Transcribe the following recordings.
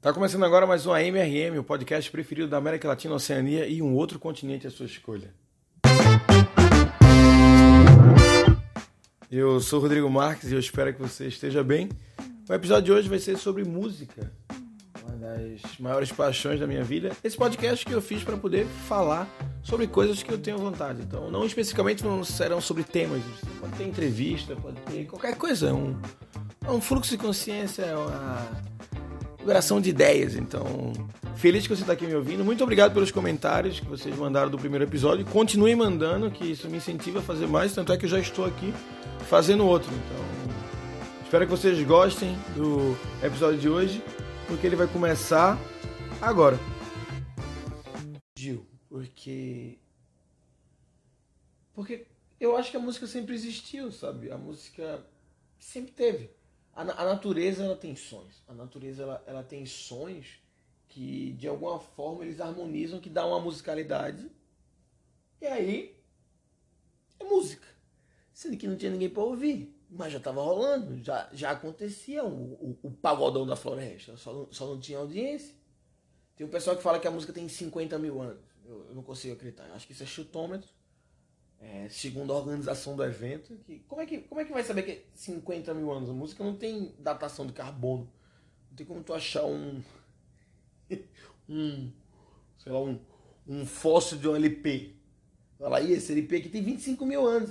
Tá começando agora mais um AMRM, o podcast preferido da América Latina, Oceania e um outro continente à sua escolha. Eu sou Rodrigo Marques e eu espero que você esteja bem. O episódio de hoje vai ser sobre música, uma das maiores paixões da minha vida. Esse podcast que eu fiz para poder falar sobre coisas que eu tenho vontade. Então, não especificamente não serão sobre temas, pode ter entrevista, pode ter qualquer coisa, um, um fluxo de consciência, uma liberação de ideias. Então, feliz que você está aqui me ouvindo. Muito obrigado pelos comentários que vocês mandaram do primeiro episódio. Continue mandando, que isso me incentiva a fazer mais. Tanto é que eu já estou aqui fazendo outro. Então, espero que vocês gostem do episódio de hoje, porque ele vai começar agora. Gil, porque. Porque eu acho que a música sempre existiu, sabe? A música sempre teve. A, a natureza ela tem sons. A natureza ela, ela tem sons que de alguma forma eles harmonizam, que dá uma musicalidade. E aí é música. Sendo que não tinha ninguém para ouvir. Mas já estava rolando, já, já acontecia o, o, o, pagodão da floresta, só não, só não tinha audiência. Tem um pessoal que fala que a música tem 50 mil anos. Eu, eu não consigo acreditar. Eu acho que isso é chutômetro. É, segundo a organização do evento. Que, como, é que, como é que vai saber que é 50 mil anos? A música não tem datação de carbono. Não tem como tu achar um. um. sei lá, um, um fóssil de um LP. Fala aí, esse LP aqui tem 25 mil anos.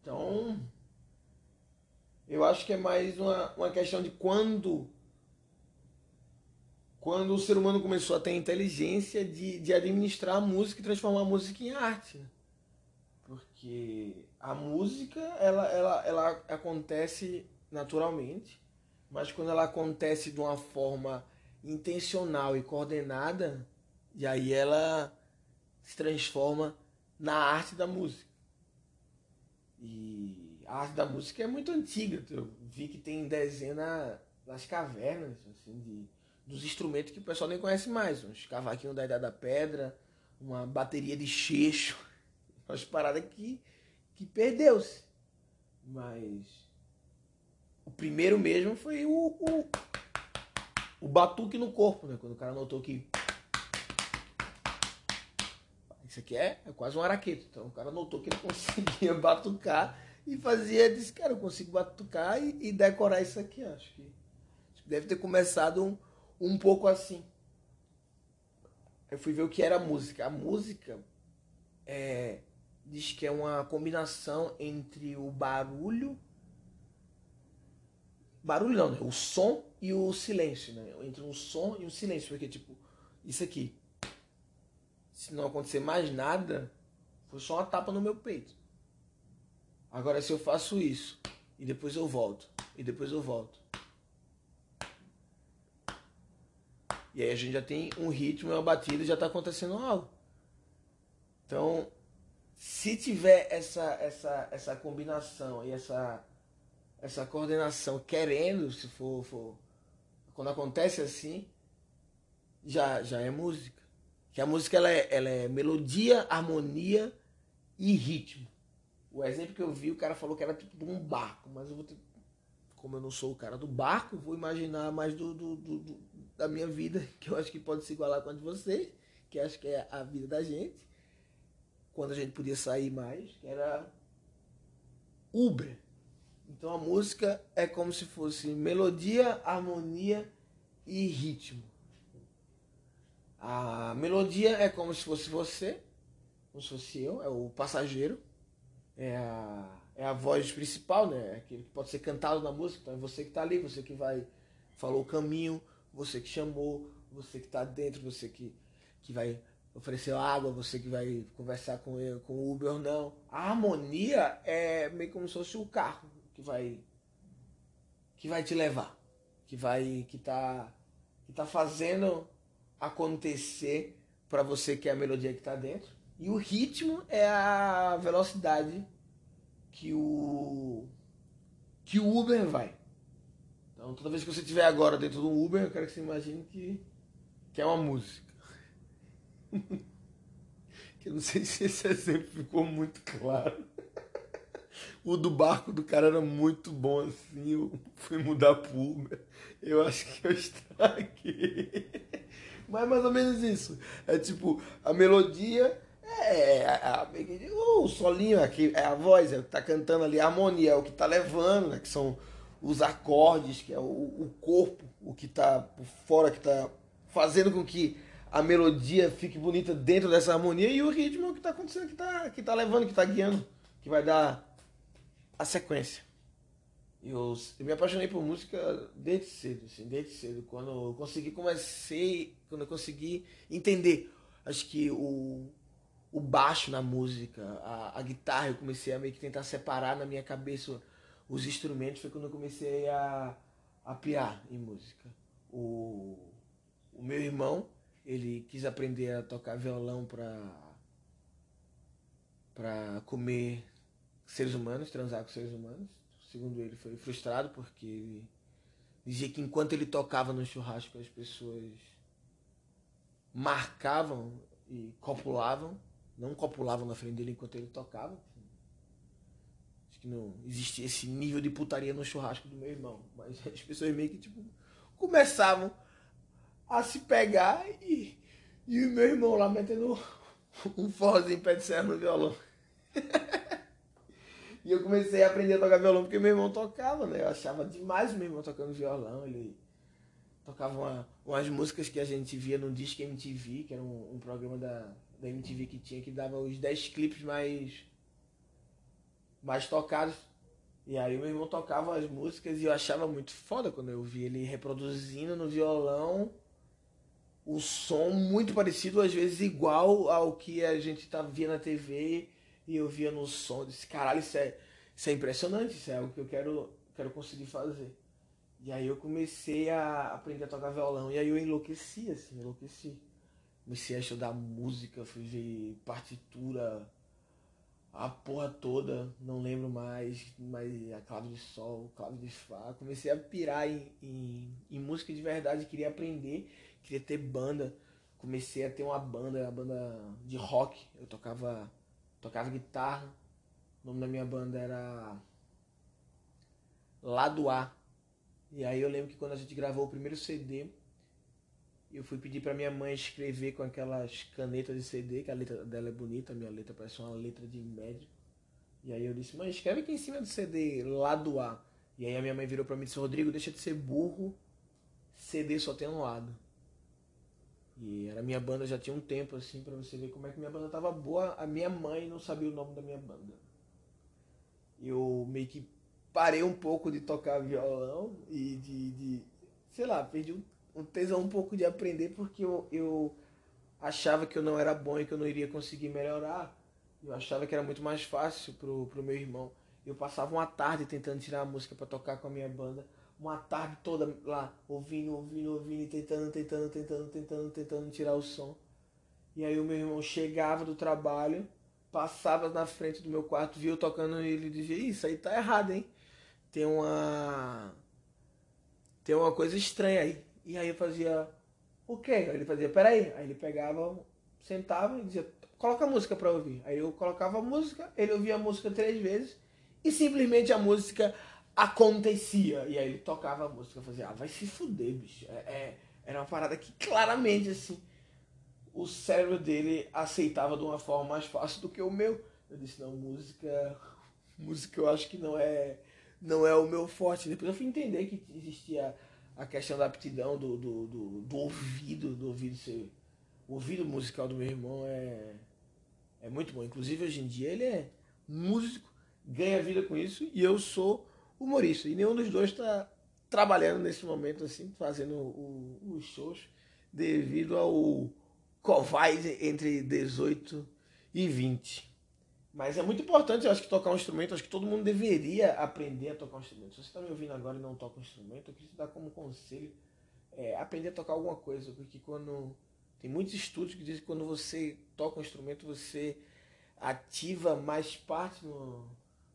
Então. Eu acho que é mais uma, uma questão de quando. Quando o ser humano começou a ter a inteligência de, de administrar a música e transformar a música em arte. Porque a música, ela, ela, ela acontece naturalmente, mas quando ela acontece de uma forma intencional e coordenada, e aí ela se transforma na arte da música. E a arte da música é muito antiga. Eu vi que tem dezena das cavernas, assim, de, dos instrumentos que o pessoal nem conhece mais. Uns cavaquinhos da Idade da Pedra, uma bateria de cheixo, umas paradas que, que perdeu-se. Mas o primeiro mesmo foi o, o, o batuque no corpo, né? Quando o cara notou que isso aqui é, é quase um araqueto. Então o cara notou que ele conseguia batucar e fazia, disse, cara, eu consigo batucar e, e decorar isso aqui. Acho que, acho que deve ter começado um, um pouco assim. Eu fui ver o que era a música. A música é, diz que é uma combinação entre o barulho. Barulho não, né? O som e o silêncio, né? Entre um som e um silêncio. Porque, tipo, isso aqui se não acontecer mais nada, foi só uma tapa no meu peito. Agora, se eu faço isso, e depois eu volto, e depois eu volto. E aí a gente já tem um ritmo, uma batida, já está acontecendo algo. Então, se tiver essa, essa, essa combinação e essa, essa coordenação querendo, se for, for quando acontece assim, já, já é música. Que a música ela é, ela é melodia, harmonia e ritmo. O exemplo que eu vi, o cara falou que era tipo um barco, mas eu vou ter, como eu não sou o cara do barco, vou imaginar mais do, do, do, do, da minha vida, que eu acho que pode se igualar com a de vocês, que acho que é a vida da gente, quando a gente podia sair mais, que era Uber. Então a música é como se fosse melodia, harmonia e ritmo. A melodia é como se fosse você, como se fosse eu, é o passageiro. É a, é a voz principal, né? É aquele que pode ser cantado na música. Então é você que está ali, você que vai, falou o caminho, você que chamou, você que está dentro, você que, que vai oferecer água, você que vai conversar com ele, com o Uber ou não. A harmonia é meio como se fosse o carro que vai que vai te levar, que vai que tá que tá fazendo acontecer para você que é a melodia que está dentro. E o ritmo é a velocidade que o que o Uber vai. Então, toda vez que você estiver agora dentro do Uber, eu quero que você imagine que, que é uma música. que eu não sei se esse exemplo ficou muito claro. O do barco do cara era muito bom assim. Eu fui mudar pro Uber. Eu acho que eu estraguei. Mas é mais ou menos isso. É tipo, a melodia é, a, a, o solinho aqui, é a voz, é o que tá cantando ali, a harmonia é o que tá levando, né? Que são os acordes, que é o, o corpo, o que tá por fora, que tá fazendo com que a melodia fique bonita dentro dessa harmonia e o ritmo que tá acontecendo, que tá, que tá levando, que tá guiando, que vai dar a sequência. Eu, eu me apaixonei por música desde cedo, assim, desde cedo. Quando eu consegui, comecei, quando eu consegui entender, acho que o, o baixo na música, a, a guitarra, eu comecei a meio que tentar separar na minha cabeça os instrumentos, foi quando eu comecei a, a piar em música. O, o meu irmão, ele quis aprender a tocar violão para para comer seres humanos, transar com seres humanos. Segundo ele, foi frustrado porque ele dizia que enquanto ele tocava no churrasco as pessoas marcavam e copulavam não copulavam na frente dele enquanto ele tocava. Acho que não existia esse nível de putaria no churrasco do meu irmão. Mas as pessoas meio que tipo, começavam a se pegar e, e o meu irmão lá metendo um forrozinho pé de serra no violão. e eu comecei a aprender a tocar violão porque meu irmão tocava, né? Eu achava demais meu irmão tocando violão. Ele tocava uma, umas músicas que a gente via no Disque MTV, que era um, um programa da, da MTV que tinha, que dava os 10 clipes mais, mais tocados. E aí meu irmão tocava as músicas e eu achava muito foda quando eu vi ele reproduzindo no violão o som muito parecido, às vezes igual ao que a gente tá via na TV e eu via no som. Disse, caralho, isso é, isso é impressionante, isso é algo que eu quero, quero conseguir fazer. E aí eu comecei a aprender a tocar violão e aí eu enlouqueci, assim, enlouqueci comecei a estudar música, fui ver partitura, a porra toda, não lembro mais, mas a clave de sol, clave de fá. Comecei a pirar em, em, em, música de verdade, queria aprender, queria ter banda. Comecei a ter uma banda, uma banda de rock. Eu tocava, tocava guitarra. O nome da minha banda era Lado A. E aí eu lembro que quando a gente gravou o primeiro CD, eu fui pedir para minha mãe escrever com aquelas canetas de CD, que a letra dela é bonita, a minha letra parece uma letra de médico. E aí eu disse, mãe, escreve aqui em cima do CD, lado A. E aí a minha mãe virou para mim e disse, Rodrigo, deixa de ser burro, CD só tem um lado. E era minha banda já tinha um tempo, assim, para você ver como é que minha banda tava boa. A minha mãe não sabia o nome da minha banda. Eu meio que parei um pouco de tocar violão e de, de sei lá, perdi um um tesão um pouco de aprender porque eu, eu achava que eu não era bom e que eu não iria conseguir melhorar. Eu achava que era muito mais fácil pro, pro meu irmão. Eu passava uma tarde tentando tirar a música para tocar com a minha banda. Uma tarde toda lá, ouvindo, ouvindo, ouvindo, tentando, tentando, tentando, tentando, tentando tirar o som. E aí o meu irmão chegava do trabalho, passava na frente do meu quarto, viu tocando e ele dizia, isso aí tá errado, hein? Tem uma. Tem uma coisa estranha aí. E aí eu fazia, o quê? Aí ele fazia, peraí. Aí ele pegava, sentava e dizia, coloca a música pra ouvir. Aí eu colocava a música, ele ouvia a música três vezes e simplesmente a música acontecia. E aí ele tocava a música, eu fazia, ah, vai se fuder, bicho. É, é, era uma parada que claramente, assim, o cérebro dele aceitava de uma forma mais fácil do que o meu. Eu disse, não, música, música eu acho que não é, não é o meu forte. Depois eu fui entender que existia a questão da aptidão do, do, do, do ouvido, do ouvido ser. O ouvido musical do meu irmão é, é muito bom. Inclusive hoje em dia ele é músico, ganha vida com isso e eu sou humorista. E nenhum dos dois está trabalhando nesse momento assim, fazendo os shows devido ao Covid entre 18 e 20. Mas é muito importante, eu acho que tocar um instrumento, acho que todo mundo deveria aprender a tocar um instrumento. Se você está me ouvindo agora e não toca um instrumento, eu queria te dar como conselho é, aprender a tocar alguma coisa, porque quando tem muitos estudos que dizem que quando você toca um instrumento, você ativa mais parte no,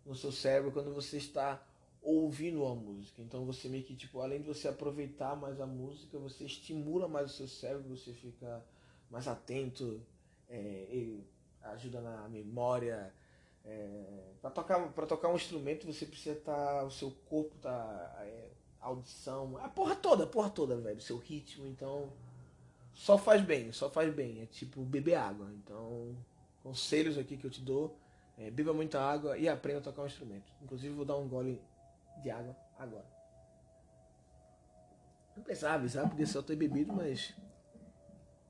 no seu cérebro quando você está ouvindo a música. Então você meio que, tipo, além de você aproveitar mais a música, você estimula mais o seu cérebro, você fica mais atento, é, ajuda na memória, É, para tocar, pra tocar um instrumento você precisa estar. Tá, o seu corpo tá. É, audição, a porra toda, a porra toda, velho. Seu ritmo, então. Só faz bem, só faz bem. É tipo beber água. Então, conselhos aqui que eu te dou. É, beba muita água e aprenda a tocar um instrumento. Inclusive vou dar um gole de água agora. Não precisava avisar, podia só ter bebido, mas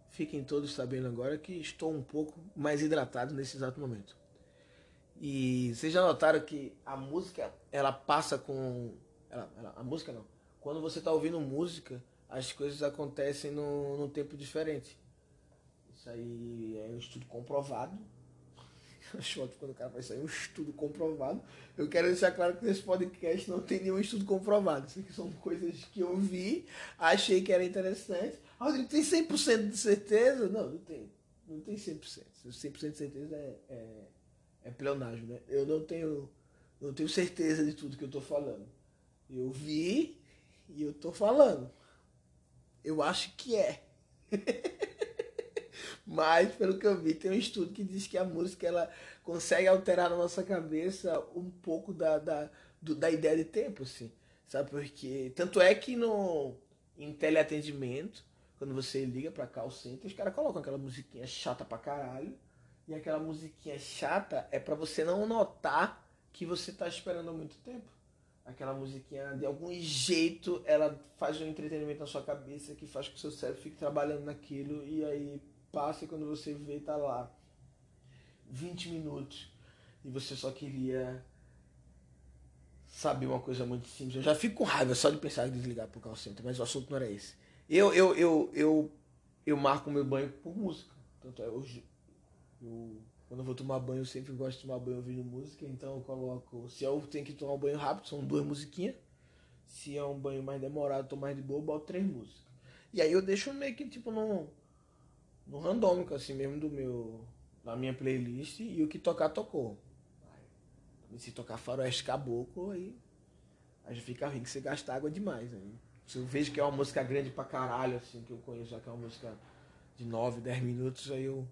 fiquem todos sabendo agora que estou um pouco mais hidratado nesse exato momento. E vocês já notaram que a música, ela passa com. Ela, ela, a música não. Quando você está ouvindo música, as coisas acontecem num, num tempo diferente. Isso aí é um estudo comprovado. Acho quando o cara faz isso aí, um estudo comprovado. Eu quero deixar claro que nesse podcast não tem nenhum estudo comprovado. Isso aqui são coisas que eu vi, achei que era interessante. Rodrigo, tem 100% de certeza? Não, não tem. Não tem 100%. 100% de certeza é, é é pleonagem, né? Eu não tenho, não tenho certeza de tudo que eu estou falando. Eu vi e eu estou falando. Eu acho que é. Mas, pelo que eu vi, tem um estudo que diz que a música ela consegue alterar na nossa cabeça um pouco da, da, do, da ideia de tempo, assim. Sabe porque Tanto é que no, em teleatendimento, quando você liga pra call center, os caras colocam aquela musiquinha chata pra caralho e aquela musiquinha chata é para você não notar que você tá esperando há muito tempo. Aquela musiquinha, de algum jeito, ela faz um entretenimento na sua cabeça que faz com que o seu cérebro fique trabalhando naquilo e aí passa quando você vê, tá lá 20 minutos e você só queria saber uma coisa muito simples. Eu já fico com raiva só de pensar em desligar pro call center, mas o assunto não era esse. Eu, eu, eu, eu, eu marco meu banho por música. Tanto é, hoje, eu, quando eu vou tomar banho, eu sempre gosto de tomar banho ouvindo música, então eu coloco. Se eu tenho que tomar um banho rápido, são duas musiquinhas. Se é um banho mais demorado, tô mais de boa, eu boto três músicas. E aí eu deixo meio que tipo no, no randômico, assim mesmo, do meu. Da minha playlist e o que tocar, tocou. Se tocar faroeste caboclo, aí. Aí já fica ruim que você gasta água demais. Aí. Se eu vejo que é uma música grande pra caralho, assim, que eu conheço, já que é uma música de 9, 10 minutos, aí eu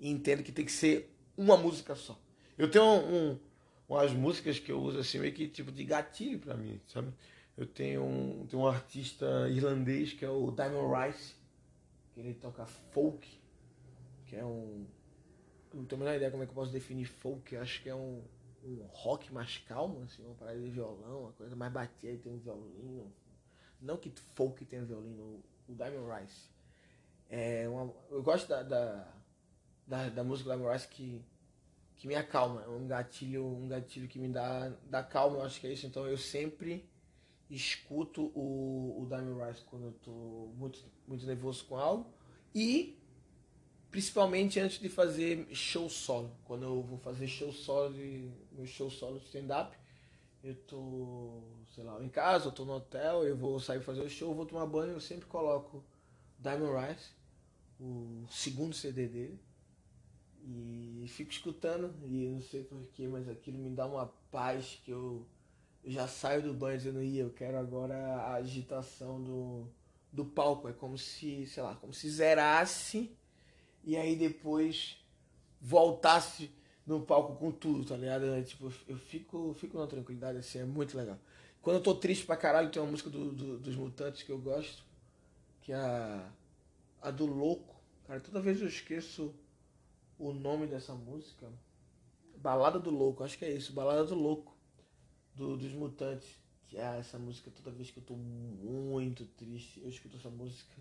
entendo que tem que ser uma música só. Eu tenho um, um, umas músicas que eu uso assim, meio que tipo de gatilho para mim, sabe? Eu tenho um, tenho um artista irlandês que é o Diamond Rice, que ele toca folk, que é um. Não tenho a menor ideia como é que eu posso definir folk, acho que é um, um rock mais calmo, assim, uma parada de violão, uma coisa mais batida, tem um violino. Não que folk tenha violino, o Diamond Rice. É uma, eu gosto da, da da, da música da Moraes que, que me acalma. É um gatilho, um gatilho que me dá, dá calma, eu acho que é isso. Então eu sempre escuto o, o Diamond Rice quando eu tô muito, muito nervoso com algo. E principalmente antes de fazer show solo. Quando eu vou fazer show solo de meu show solo de stand-up, eu tô, sei lá, em casa, eu tô no hotel, eu vou sair fazer o show, vou tomar banho, eu sempre coloco Diamond Rice, o segundo CD dele. E fico escutando, e não sei porquê, mas aquilo me dá uma paz que eu, eu já saio do banho dizendo, ia, eu quero agora a agitação do, do palco. É como se, sei lá, como se zerasse e aí depois voltasse no palco com tudo, tá ligado? É, tipo, eu fico, fico na tranquilidade, assim, é muito legal. Quando eu tô triste pra caralho, tem uma música do, do, dos Mutantes que eu gosto, que é a, a do Louco. Cara, toda vez eu esqueço o nome dessa música. Balada do Louco, acho que é isso, Balada do Louco, do, dos Mutantes. Que é essa música toda vez que eu tô muito triste, eu escuto essa música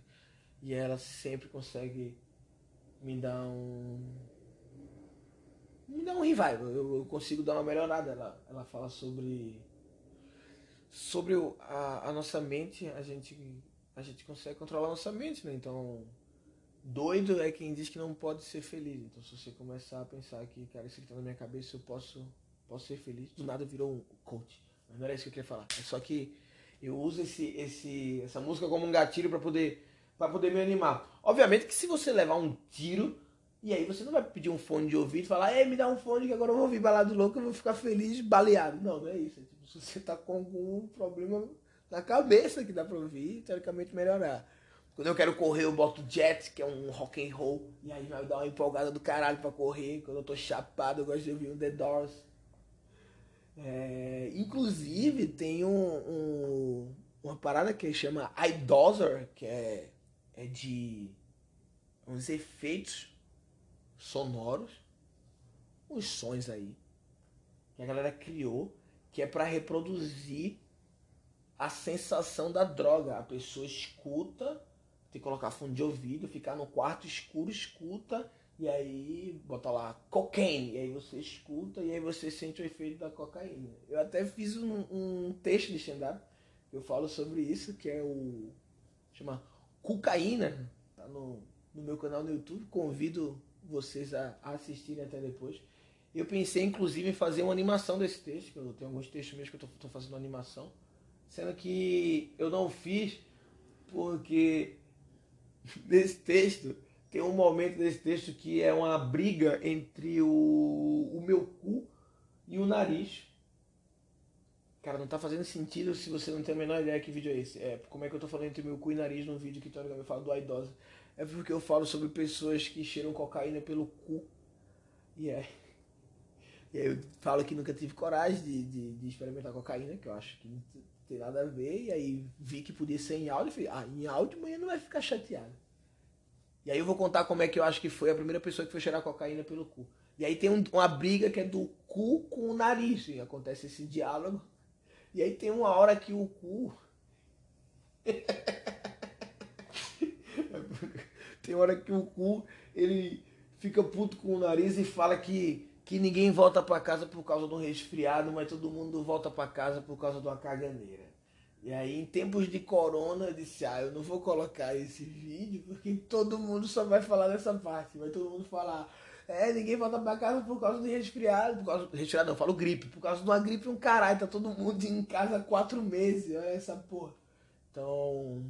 e ela sempre consegue me dar um. Me dar um revival, eu, eu consigo dar uma melhorada. Ela, ela fala sobre. Sobre a, a nossa mente, a gente, a gente consegue controlar a nossa mente, né? Então Doido é quem diz que não pode ser feliz. Então, se você começar a pensar que, cara, isso que tá na minha cabeça, eu posso, posso ser feliz. Do nada virou um coach. Mas não era isso que eu queria falar. É só que eu uso esse, esse, essa música como um gatilho para poder, poder me animar. Obviamente que se você levar um tiro, e aí você não vai pedir um fone de ouvido e falar, ei, me dá um fone que agora eu vou ouvir balado louco, eu vou ficar feliz, baleado. Não, não é isso. É tipo, se você tá com algum problema na cabeça que dá pra ouvir, teoricamente melhorar. Quando eu quero correr, eu boto Jet, que é um rock and roll, e aí vai dar uma empolgada do caralho pra correr. Quando eu tô chapado, eu gosto de ouvir um The Doors. É, inclusive, tem um, um, uma parada que chama iDozer, que é, é de uns efeitos sonoros, uns sons aí, que a galera criou, que é para reproduzir a sensação da droga. A pessoa escuta, tem que colocar fundo de ouvido, ficar no quarto escuro, escuta, e aí bota lá cocaine, e aí você escuta, e aí você sente o efeito da cocaína. Eu até fiz um, um texto de stand-up, eu falo sobre isso, que é o. chama Cocaína, tá no, no meu canal no YouTube, convido vocês a, a assistirem até depois. Eu pensei, inclusive, em fazer uma animação desse texto, que eu tenho alguns textos mesmo que eu estou fazendo animação. Sendo que eu não fiz porque nesse texto tem um momento desse texto que é uma briga entre o, o meu cu e o nariz. Cara, não tá fazendo sentido se você não tem a menor ideia que vídeo é esse. É, como é que eu tô falando entre meu cu e nariz num vídeo que teoricamente eu falo do idosa. É porque eu falo sobre pessoas que cheiram cocaína pelo cu. E é. E aí eu falo que nunca tive coragem de, de, de experimentar cocaína, que eu acho que tem nada a ver, e aí vi que podia ser em áudio, e falei, ah, em áudio amanhã não vai ficar chateado. E aí eu vou contar como é que eu acho que foi a primeira pessoa que foi cheirar cocaína pelo cu. E aí tem um, uma briga que é do cu com o nariz, e acontece esse diálogo. E aí tem uma hora que o cu. tem hora que o cu ele fica puto com o nariz e fala que que ninguém volta para casa por causa de um resfriado, mas todo mundo volta para casa por causa de uma caganeira. E aí, em tempos de corona, eu disse: Ah, eu não vou colocar esse vídeo porque todo mundo só vai falar dessa parte. Vai todo mundo falar: É, ninguém volta para casa por causa de resfriado. Por causa. Resfriado não, eu falo gripe. Por causa de uma gripe, um caralho. Tá todo mundo em casa há quatro meses. Olha essa porra. Então.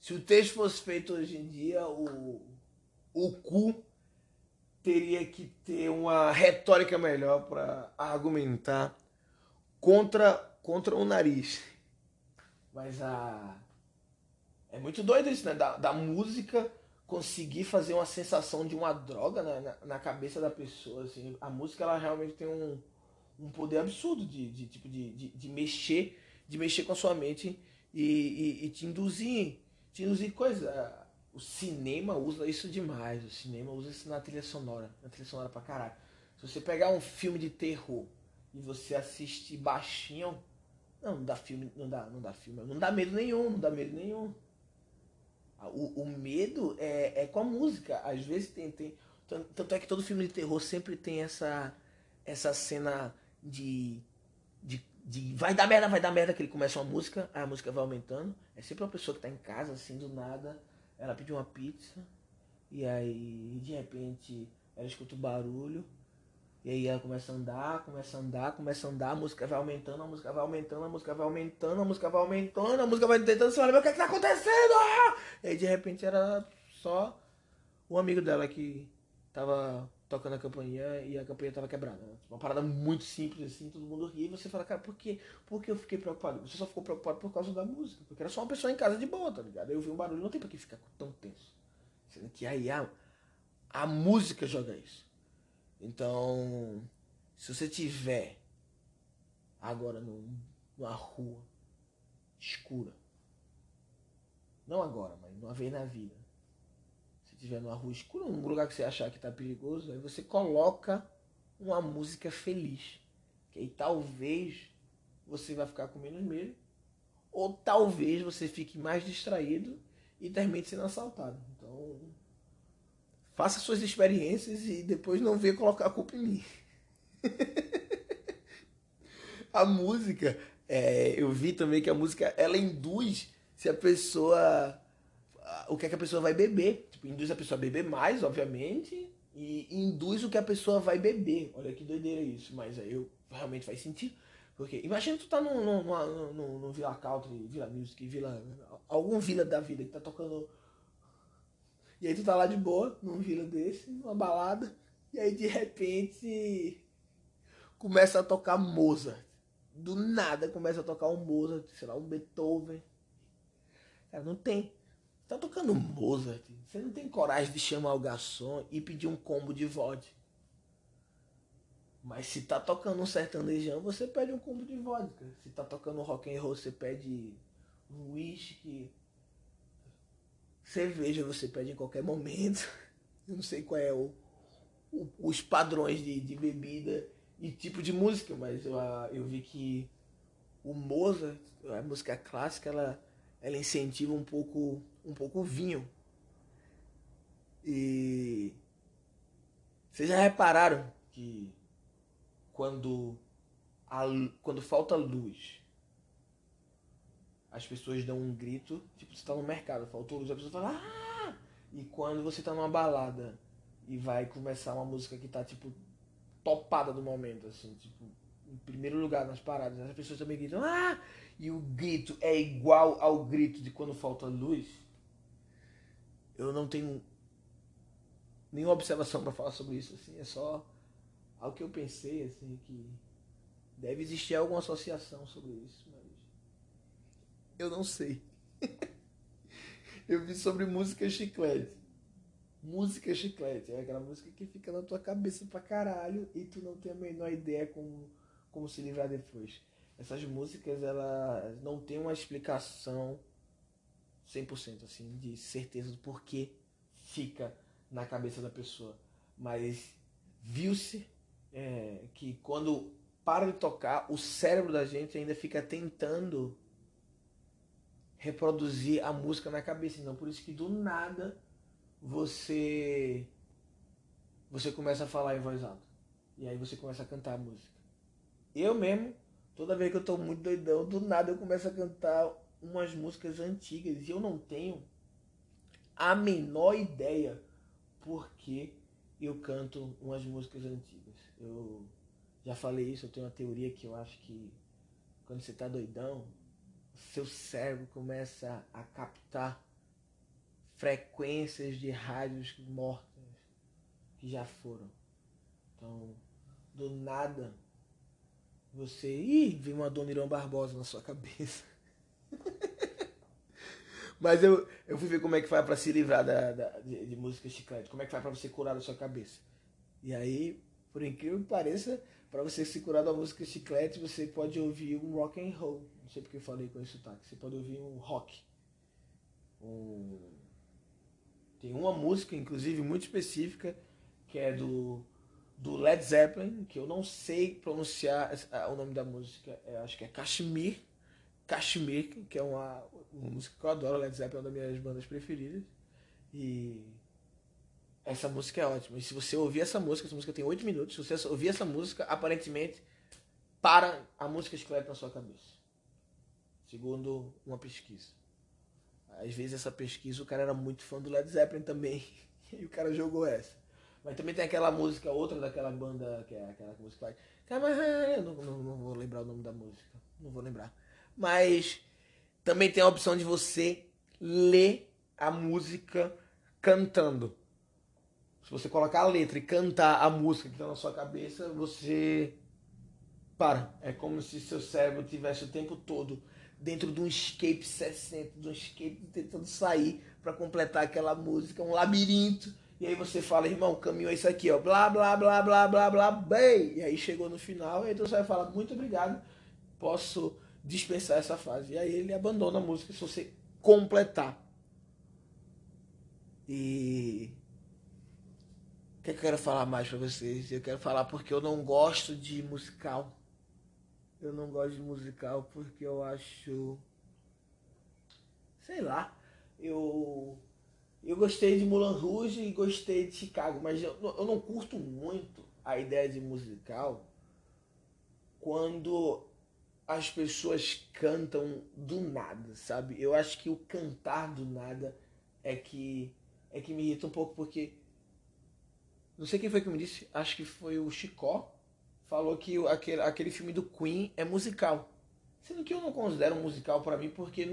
Se o texto fosse feito hoje em dia, o, o cu teria que ter uma retórica melhor para argumentar contra, contra o nariz. Mas a. É muito doido isso, né? Da, da música conseguir fazer uma sensação de uma droga na, na, na, cabeça da pessoa. Assim. A música ela realmente tem um, um poder absurdo de, de, tipo, de, de, de mexer, de mexer com a sua mente e, e, e te induzir, te induzir coisas o cinema usa isso demais. O cinema usa isso na trilha sonora. Na trilha sonora pra caralho. Se você pegar um filme de terror e você assiste baixinho. Não, não dá filme. Não dá, não dá filme. Não dá medo nenhum, não dá medo nenhum. O, o medo é, é com a música. Às vezes tem, tem. Tanto é que todo filme de terror sempre tem essa, essa cena de, de, de. Vai dar merda, vai dar merda, que ele começa uma música, a música vai aumentando. É sempre uma pessoa que tá em casa, assim, do nada ela pediu uma pizza e aí de repente ela escuta o barulho e aí ela começa a andar, começa a andar, começa a andar, a música vai aumentando, a música vai aumentando, a música vai aumentando, a música vai aumentando, a música vai tentando, você olha, o que é que tá acontecendo? E aí de repente era só o amigo dela que tava tocando a campainha e a campainha tava quebrada. Uma parada muito simples assim, todo mundo ri e você fala, cara, por quê? Por que eu fiquei preocupado? Você só ficou preocupado por causa da música, porque era só uma pessoa em casa de boa, tá ligado? Aí eu vi um barulho, não tem pra que ficar tão tenso. Sendo que aí a, a música joga isso. Então, se você tiver agora numa rua escura, não agora, mas uma vez na vida, estiver numa rua escura, num lugar que você achar que está perigoso, aí você coloca uma música feliz. Que aí talvez você vai ficar com menos medo, ou talvez você fique mais distraído e termine sendo assaltado. Então, faça suas experiências e depois não venha colocar a culpa em mim. a música, é, eu vi também que a música ela induz se a pessoa o que, é que a pessoa vai beber. Tipo, induz a pessoa a beber mais, obviamente, e induz o que a pessoa vai beber. Olha que doideira isso, mas aí eu, realmente faz sentido. Porque imagina tu tá num, num, num, num, num Vila Country, Vila Music, Vila. algum vila da vida que tá tocando. E aí tu tá lá de boa, num vila desse, numa balada, e aí de repente começa a tocar Mozart. Do nada começa a tocar um Mozart, sei lá, um Beethoven. Cara, não tem tá tocando Mozart. Você não tem coragem de chamar o garçom e pedir um combo de vodka. Mas se tá tocando um sertanejão, você pede um combo de vodka. Se tá tocando rock and roll, você pede um whisky. Cerveja você pede em qualquer momento. Eu não sei qual é o, o os padrões de, de, bebida e tipo de música, mas eu, eu vi que o Mozart, a música clássica, ela, ela incentiva um pouco um pouco o vinho. E vocês já repararam que quando, a, quando falta luz, as pessoas dão um grito, tipo, você está no mercado, faltou luz, a pessoa fala, ah! E quando você está numa balada e vai começar uma música que tá, tipo, topada do momento, assim, tipo, em primeiro lugar nas paradas, as pessoas também gritam, ah! E o grito é igual ao grito de quando falta luz. Eu não tenho nenhuma observação para falar sobre isso, assim, é só ao que eu pensei, assim, que deve existir alguma associação sobre isso, eu não sei. eu vi sobre música chiclete. Música chiclete é aquela música que fica na tua cabeça pra caralho e tu não tem a menor ideia como, como se livrar depois. Essas músicas, elas não tem uma explicação 100% assim, de certeza do porquê fica na cabeça da pessoa. Mas viu-se é, que quando para de tocar, o cérebro da gente ainda fica tentando reproduzir a música na cabeça. Então, por isso que do nada você você começa a falar em voz alta. E aí você começa a cantar a música. Eu mesmo, toda vez que eu tô muito doidão, do nada eu começo a cantar umas músicas antigas e eu não tenho a menor ideia porque eu canto umas músicas antigas. Eu já falei isso, eu tenho uma teoria que eu acho que quando você tá doidão, seu cérebro começa a captar frequências de rádios mortas que já foram. Então, do nada, você. Ih, vem uma Dona Irã Barbosa na sua cabeça. Mas eu, eu fui ver como é que faz para se livrar da, da de, de, música chiclete. Como é que faz para você curar da sua cabeça. E aí, por incrível que pareça, para você se curar da música chiclete, você pode ouvir um rock and roll. Não sei porque eu falei com esse sotaque. Você pode ouvir um rock. Um... Tem uma música, inclusive, muito específica, que é do, do Led Zeppelin, que eu não sei pronunciar o nome da música. É, acho que é Kashmir. Kashmir, que é uma, uma música que eu adoro. Led Zeppelin é uma das minhas bandas preferidas. E essa música é ótima. E se você ouvir essa música, essa música tem 8 minutos, se você ouvir essa música, aparentemente para a música esqueleto na sua cabeça. Segundo uma pesquisa. Às vezes essa pesquisa o cara era muito fã do Led Zeppelin também. E o cara jogou essa. Mas também tem aquela música, outra daquela banda, que é aquela música que faz. Eu não, não, não vou lembrar o nome da música. Não vou lembrar. Mas também tem a opção de você ler a música cantando. Se você colocar a letra e cantar a música que está na sua cabeça, você para. É como se seu cérebro tivesse o tempo todo dentro de um escape 60, de um escape tentando sair para completar aquela música, um labirinto. E aí você fala, irmão, o caminho é isso aqui, ó, blá, blá, blá, blá, blá, blá, bem. E aí chegou no final, então você vai falar, muito obrigado, posso dispensar essa fase. E aí ele abandona a música se você completar. E que, que eu quero falar mais para vocês? Eu quero falar porque eu não gosto de musical. Eu não gosto de musical porque eu acho. Sei lá. Eu. Eu gostei de Mulan Rouge e gostei de Chicago, mas eu, eu não curto muito a ideia de musical quando as pessoas cantam do nada, sabe? Eu acho que o cantar do nada é que é que me irrita um pouco porque não sei quem foi que me disse, acho que foi o Chicó, falou que aquele, aquele filme do Queen é musical. Sendo que eu não considero musical para mim, porque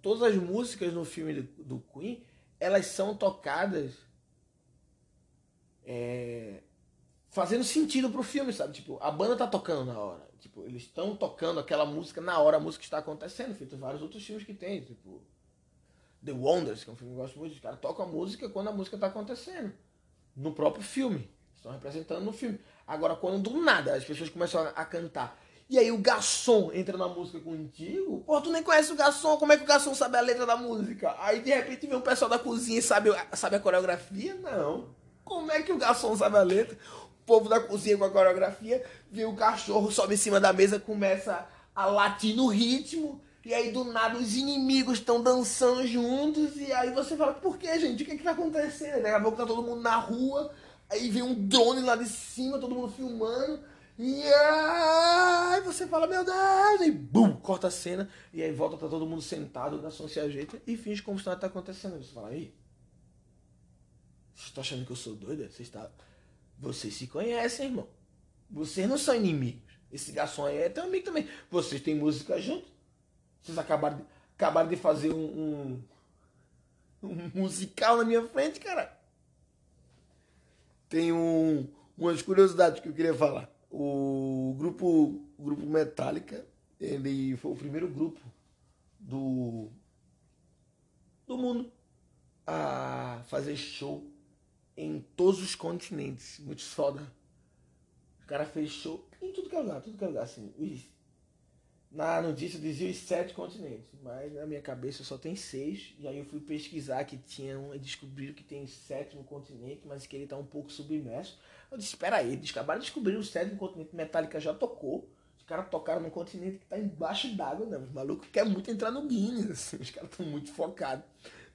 todas as músicas no filme do, do Queen, elas são tocadas é, fazendo sentido pro filme, sabe? Tipo, a banda tá tocando na hora. Tipo, eles estão tocando aquela música na hora a música está acontecendo, feito vários outros filmes que tem, tipo The Wonders, que é um filme que eu gosto muito, os caras tocam a música quando a música tá acontecendo. No próprio filme. Estão representando no filme. Agora, quando do nada as pessoas começam a, cantar. E aí o garçom entra na música contigo. Pô, tu nem conhece o garçom, como é que o garçom sabe a letra da música? Aí de repente vem um pessoal da cozinha e sabe, sabe a coreografia? Não. Como é que o garçom sabe a letra? O povo da cozinha com a coreografia, vê o cachorro, sobe em cima da mesa, começa a latir no ritmo. E aí do nada os inimigos estão dançando juntos. E aí você fala, por que, gente? O que, é que tá acontecendo? Daqui a pouco tá todo mundo na rua. Aí vem um drone lá de cima, todo mundo filmando. E aí você fala, meu Deus! E bum, corta a cena. E aí volta, tá todo mundo sentado, o garçom se ajeita e finge como se nada tá acontecendo. Você fala, aí. Vocês estão achando que eu sou doida? Vocês, tá... Vocês se conhecem, irmão. Vocês não são inimigos. Esse garçom aí é teu amigo também. Vocês têm música junto. Vocês acabaram de, acabaram de fazer um, um, um musical na minha frente, cara. Tem um, umas curiosidades que eu queria falar. O grupo, o grupo Metallica, ele foi o primeiro grupo do, do mundo a fazer show em todos os continentes. Muito foda. O cara fez show em tudo que é lugar, tudo que é lugar, assim. Na notícia dizia os sete continentes, mas na minha cabeça só tem seis. E aí eu fui pesquisar que tinham e descobriram que tem sétimo continente, mas que ele está um pouco submerso. Eu disse, espera aí, eles acabaram de descobrir o sétimo continente, Metallica já tocou. Os caras tocaram num continente que está embaixo d'água, né? Os malucos querem muito entrar no Guinness, assim. os caras estão muito focados.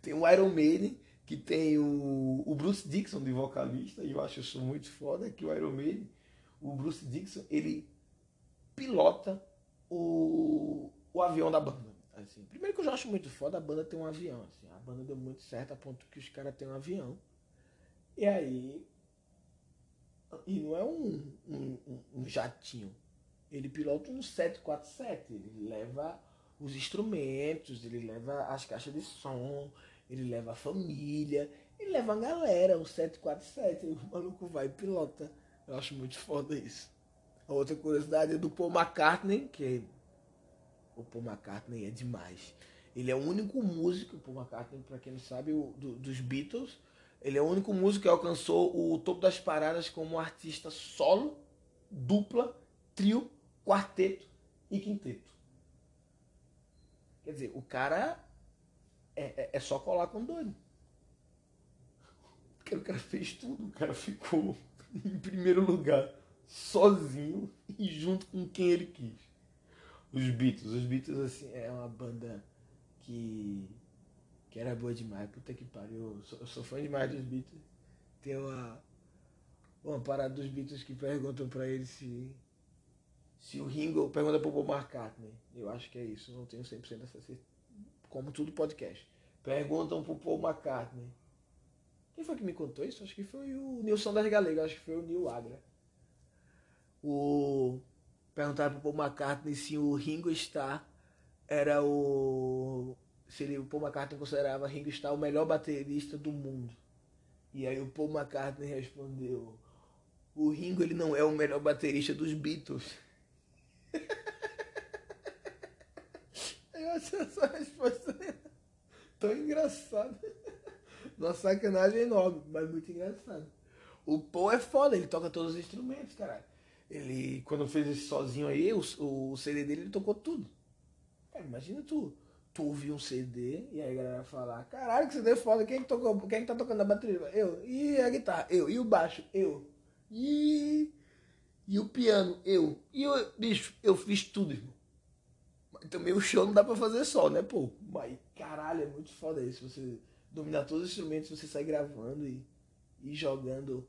Tem o Iron Maiden, que tem o, o Bruce Dixon de vocalista, e eu acho isso muito foda, que o Iron Maiden, o Bruce Dixon, ele pilota o, o avião da banda. Assim, primeiro que eu já acho muito foda a banda ter um avião. Assim, a banda deu muito certo a ponto que os caras têm um avião. E aí. E não é um, um, um jatinho. Ele pilota um 747. Ele leva os instrumentos, ele leva as caixas de som, ele leva a família, ele leva a galera, o 747. O maluco vai e pilota. Eu acho muito foda isso. A outra curiosidade é do Paul McCartney, que o Paul McCartney é demais. Ele é o único músico, Paul McCartney, para quem não sabe, o, do, dos Beatles, ele é o único músico que alcançou o topo das paradas como artista solo, dupla, trio, quarteto e quinteto. Quer dizer, o cara é, é, é só colar com doido. Porque o cara fez tudo, o cara ficou em primeiro lugar sozinho e junto com quem ele quis. Os Beatles, os Beatles assim, é uma banda que, que era boa demais, puta que pariu. Eu sou, eu sou fã demais dos Beatles. Tem uma, uma parada dos Beatles que perguntam pra ele se, se o Ringo pergunta pro Paul McCartney. Eu acho que é isso, não tenho 100% dessa certeza. Como tudo podcast. Perguntam pro Paul McCartney. Quem foi que me contou isso? Acho que foi o Nilson das Galegas, acho que foi o Neil Agra o perguntaram pro Paul McCartney se o Ringo Starr era o se ele, o Paul McCartney considerava Ringo Starr o melhor baterista do mundo. E aí o Paul McCartney respondeu: "O Ringo ele não é o melhor baterista dos Beatles". Eu acho essa resposta tão engraçada. Uma sacanagem enorme, mas muito engraçado. O Paul é foda, ele toca todos os instrumentos, caralho. Ele, quando fez esse sozinho aí, o, o CD dele, ele tocou tudo. Imagina tu, tu ouvir um CD e aí a galera falar, caralho, que CD é foda, quem é que tocou? Quem é que tá tocando a bateria? Eu. E a guitarra? Eu. E o baixo? Eu. E. E o piano? Eu. E o. Bicho, eu fiz tudo, irmão. Mas também o show não dá pra fazer só, né, pô? Mas caralho, é muito foda isso. Você dominar todos os instrumentos, você sai gravando e, e jogando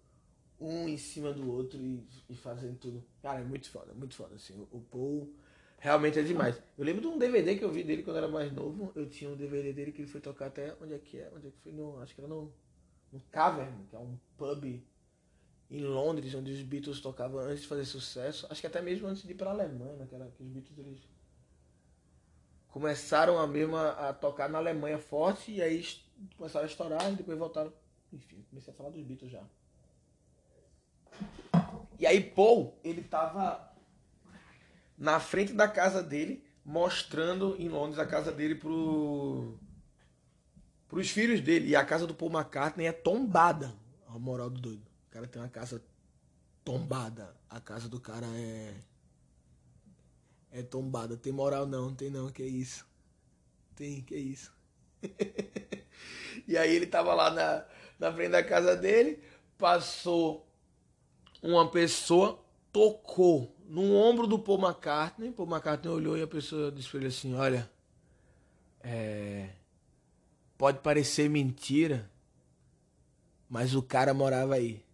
um em cima do outro e, e fazendo tudo. Cara, é muito foda, muito foda. Assim, o, o Paul realmente é demais. Eu lembro de um DVD que eu vi dele quando eu era mais novo. Eu tinha um DVD dele que ele foi tocar até onde é que é? Onde é que foi? No, acho que era no, no Cavern, que é um pub em Londres, onde os Beatles tocavam antes de fazer sucesso. Acho que até mesmo antes de ir para a Alemanha, naquela que os Beatles eles começaram a mesmo a tocar na Alemanha forte e aí começaram a estourar e depois voltaram. Enfim, comecei a falar dos Beatles já. E aí Paul, ele tava na frente da casa dele, mostrando em Londres a casa dele pro pros filhos dele. E a casa do Paul McCartney é tombada. A moral do doido. O cara tem uma casa tombada. A casa do cara é. É tombada. Tem moral não, tem não, que isso. Tem, que isso. e aí ele tava lá na, na frente da casa dele, passou uma pessoa, tocou no ombro do Paul McCartney. Paul McCartney olhou e a pessoa disse pra ele assim: Olha, é, pode parecer mentira, mas o cara morava aí.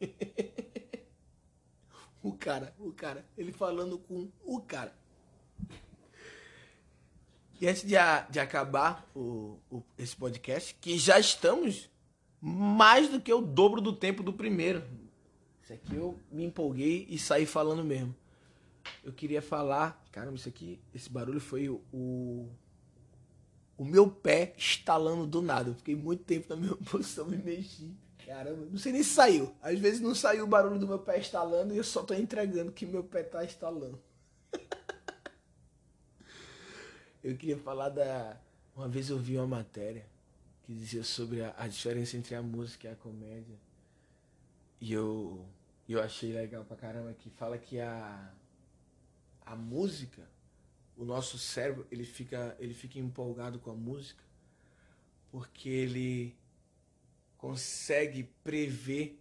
o cara, o cara, ele falando com o cara. E antes de, a, de acabar o, o, esse podcast, que já estamos mais do que o dobro do tempo do primeiro. Isso aqui eu me empolguei e saí falando mesmo. Eu queria falar. Caramba, isso aqui, esse barulho foi o, o, meu pé estalando do nada. Eu fiquei muito tempo na mesma posição, me mexi. Caramba, não sei nem se saiu. Às vezes não saiu o barulho do meu pé estalando e eu só tô entregando que meu pé tá estalando. eu queria falar da. Uma vez eu vi uma matéria que dizia sobre a, a diferença entre a música e a comédia. E eu, eu achei legal pra caramba que fala que a, a música, o nosso cérebro, ele fica, ele fica empolgado com a música porque ele consegue prever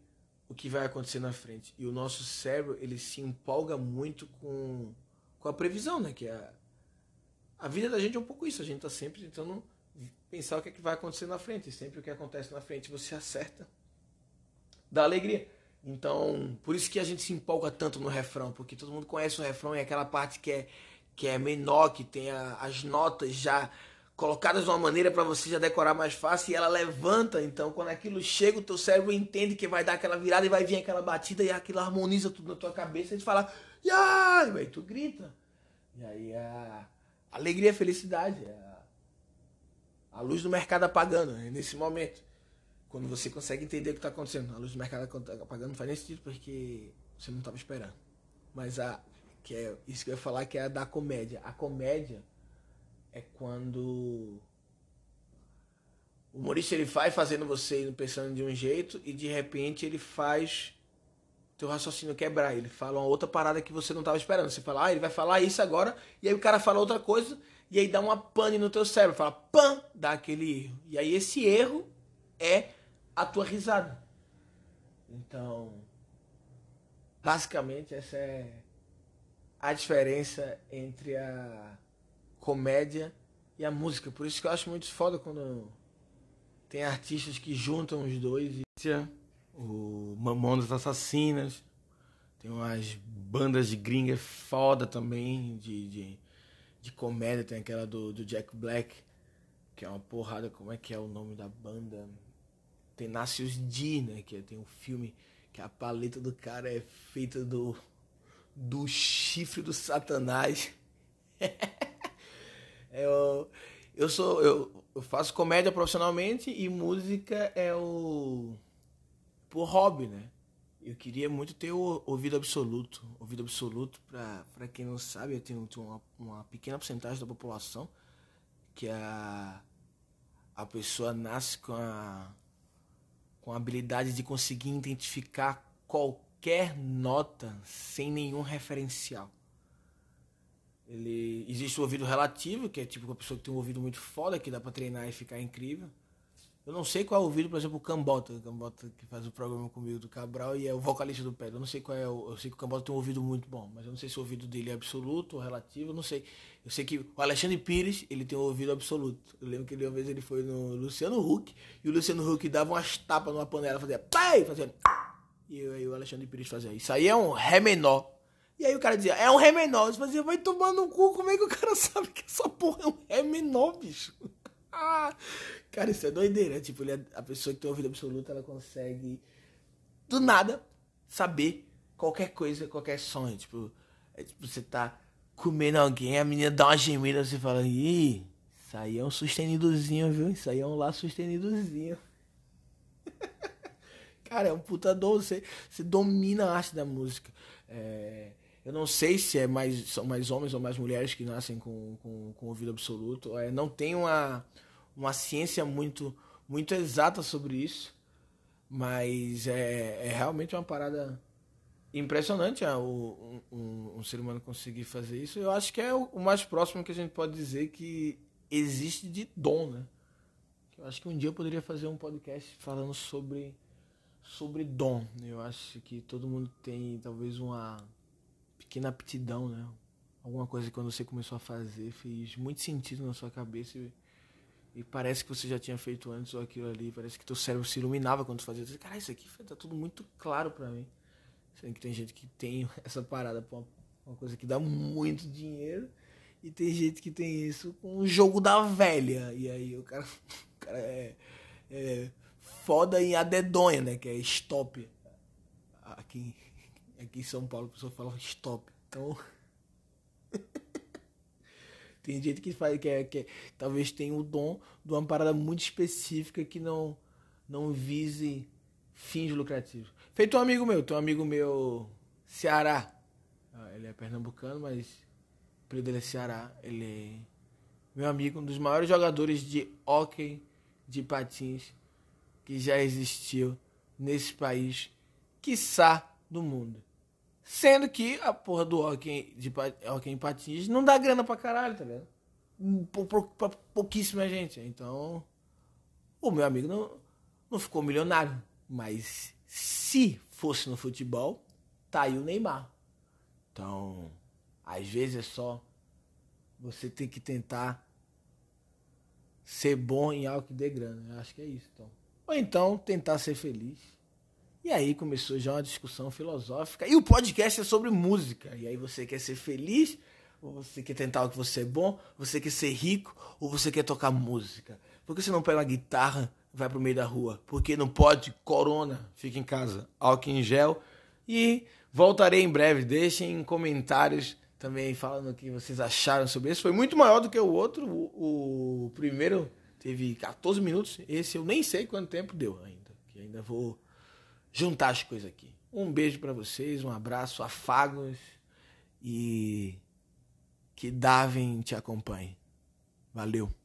o que vai acontecer na frente. E o nosso cérebro, ele se empolga muito com, com a previsão, né? Que é a, a vida da gente é um pouco isso. A gente tá sempre tentando pensar o que, é que vai acontecer na frente. E sempre o que acontece na frente você acerta. Dá alegria. Então, por isso que a gente se empolga tanto no refrão, porque todo mundo conhece o refrão e é aquela parte que é, que é menor, que tem a, as notas já colocadas de uma maneira para você já decorar mais fácil e ela levanta. Então, quando aquilo chega, o teu cérebro entende que vai dar aquela virada e vai vir aquela batida e aquilo harmoniza tudo na tua cabeça. E tu fala, e aí, tu grita. E aí a alegria, a felicidade, a a luz do mercado apagando né, nesse momento. Quando você consegue entender o que está acontecendo. A luz do mercado apagando não faz nem sentido porque você não estava esperando. Mas a que é isso que eu ia falar que é a da comédia. A comédia é quando o humorista ele vai fazendo você pensando de um jeito e de repente ele faz teu raciocínio quebrar. Ele fala uma outra parada que você não estava esperando. Você fala, ah, ele vai falar isso agora, e aí o cara fala outra coisa, e aí dá uma pane no teu cérebro, fala pam, dá aquele erro. E aí esse erro é a tua risada. Então, basicamente essa é a diferença entre a comédia e a música. Por isso que eu acho muito foda quando tem artistas que juntam os dois. O Mamonas Assassinas, tem umas bandas de gringa foda também, de, de de comédia, tem aquela do, do Jack Black, que é uma porrada, como é que é o nome da banda? Tem Nacius D, né? Que tem um filme que a paleta do cara é feita do, do chifre do satanás. eu, eu sou. Eu, eu faço comédia profissionalmente e música é o. por hobby, né? Eu queria muito ter o ouvido absoluto. Ouvido absoluto, para quem não sabe, eu tenho, tenho uma, uma, pequena porcentagem da população que a, a pessoa nasce com a, com a habilidade de conseguir identificar qualquer nota sem nenhum referencial. Ele, existe o ouvido relativo, que é tipo uma pessoa que tem um ouvido muito foda, que dá para treinar e ficar incrível. Eu não sei qual é o ouvido, por exemplo, o Cambota, o Cambota que faz o programa comigo do Cabral e é o vocalista do Pedro. Eu não sei qual é o. Eu sei que o Cambota tem um ouvido muito bom, mas eu não sei se o ouvido dele é absoluto ou relativo, eu não sei. Eu sei que o Alexandre Pires, ele tem um ouvido absoluto. Eu lembro que ele, uma vez ele foi no Luciano Huck e o Luciano Huck dava umas tapas numa panela, fazia pai, fazia. E aí o Alexandre Pires fazia. Isso aí é um Ré menor. E aí o cara dizia, é um Ré menor. Você fazia, vai tomar no cu, como é que o cara sabe que essa porra é um Ré menor, bicho? Cara, isso é doideira. Tipo, ele é, a pessoa que tem ouvido absoluto, ela consegue do nada saber qualquer coisa, qualquer sonho. Tipo, é tipo, você tá comendo alguém, a menina dá uma gemida, você fala, ih, isso aí é um sustenidozinho, viu? Isso aí é um lá sustenidozinho. Cara, é um puta dom, você, você domina a arte da música. É, eu não sei se é mais, são mais homens ou mais mulheres que nascem com, com, com ouvido absoluto. É, não tem uma, uma ciência muito, muito exata sobre isso. Mas é, é realmente uma parada impressionante é, o, um, um, ser humano conseguir fazer isso. Eu acho que é o, mais próximo que a gente pode dizer que existe de dom, né? Eu acho que um dia eu poderia fazer um podcast falando sobre sobre dom. Eu acho que todo mundo tem talvez uma pequena aptidão, né? Alguma coisa que quando você começou a fazer fez muito sentido na sua cabeça e, e parece que você já tinha feito antes ou aquilo ali. Parece que teu cérebro se iluminava quando tu fazia. Cara, isso aqui tá tudo muito claro para mim. Sendo que tem gente que tem essa parada pra uma, uma coisa que dá muito dinheiro. E tem gente que tem isso com o jogo da velha. E aí o cara, o cara é, é foda em adedonha, né? Que é stop. Aqui, aqui em São Paulo a pessoa fala stop. Então. Tem gente que faz que, é, que é, talvez tenha o dom de uma parada muito específica que não, não vise fins lucrativos. Feito um amigo meu, tem um amigo meu, Ceará. Ah, ele é pernambucano, mas o período dele é Ceará. Ele é meu amigo, um dos maiores jogadores de hockey de patins que já existiu nesse país, quiçá do mundo. Sendo que a porra do hockey, de, hockey em patins não dá grana pra caralho, tá ligado? Pra pouquíssima gente. Então, o meu amigo não, não ficou milionário. Mas se fosse no futebol, tá aí o Neymar. Então, às vezes é só você ter que tentar ser bom em algo que dê grana. Eu acho que é isso, então. Ou então tentar ser feliz. E aí começou já uma discussão filosófica. E o podcast é sobre música. E aí você quer ser feliz, ou você quer tentar o que você é bom, você quer ser rico, ou você quer tocar música. Por que você não pega uma guitarra vai pro meio da rua. Porque não pode, corona, fica em casa, álcool em gel. E voltarei em breve. Deixem comentários também falando o que vocês acharam sobre isso. Foi muito maior do que o outro. O, o primeiro teve 14 minutos. Esse eu nem sei quanto tempo deu ainda. Que ainda vou juntar as coisas aqui. Um beijo para vocês, um abraço, afagos e que Davin te acompanhe. Valeu.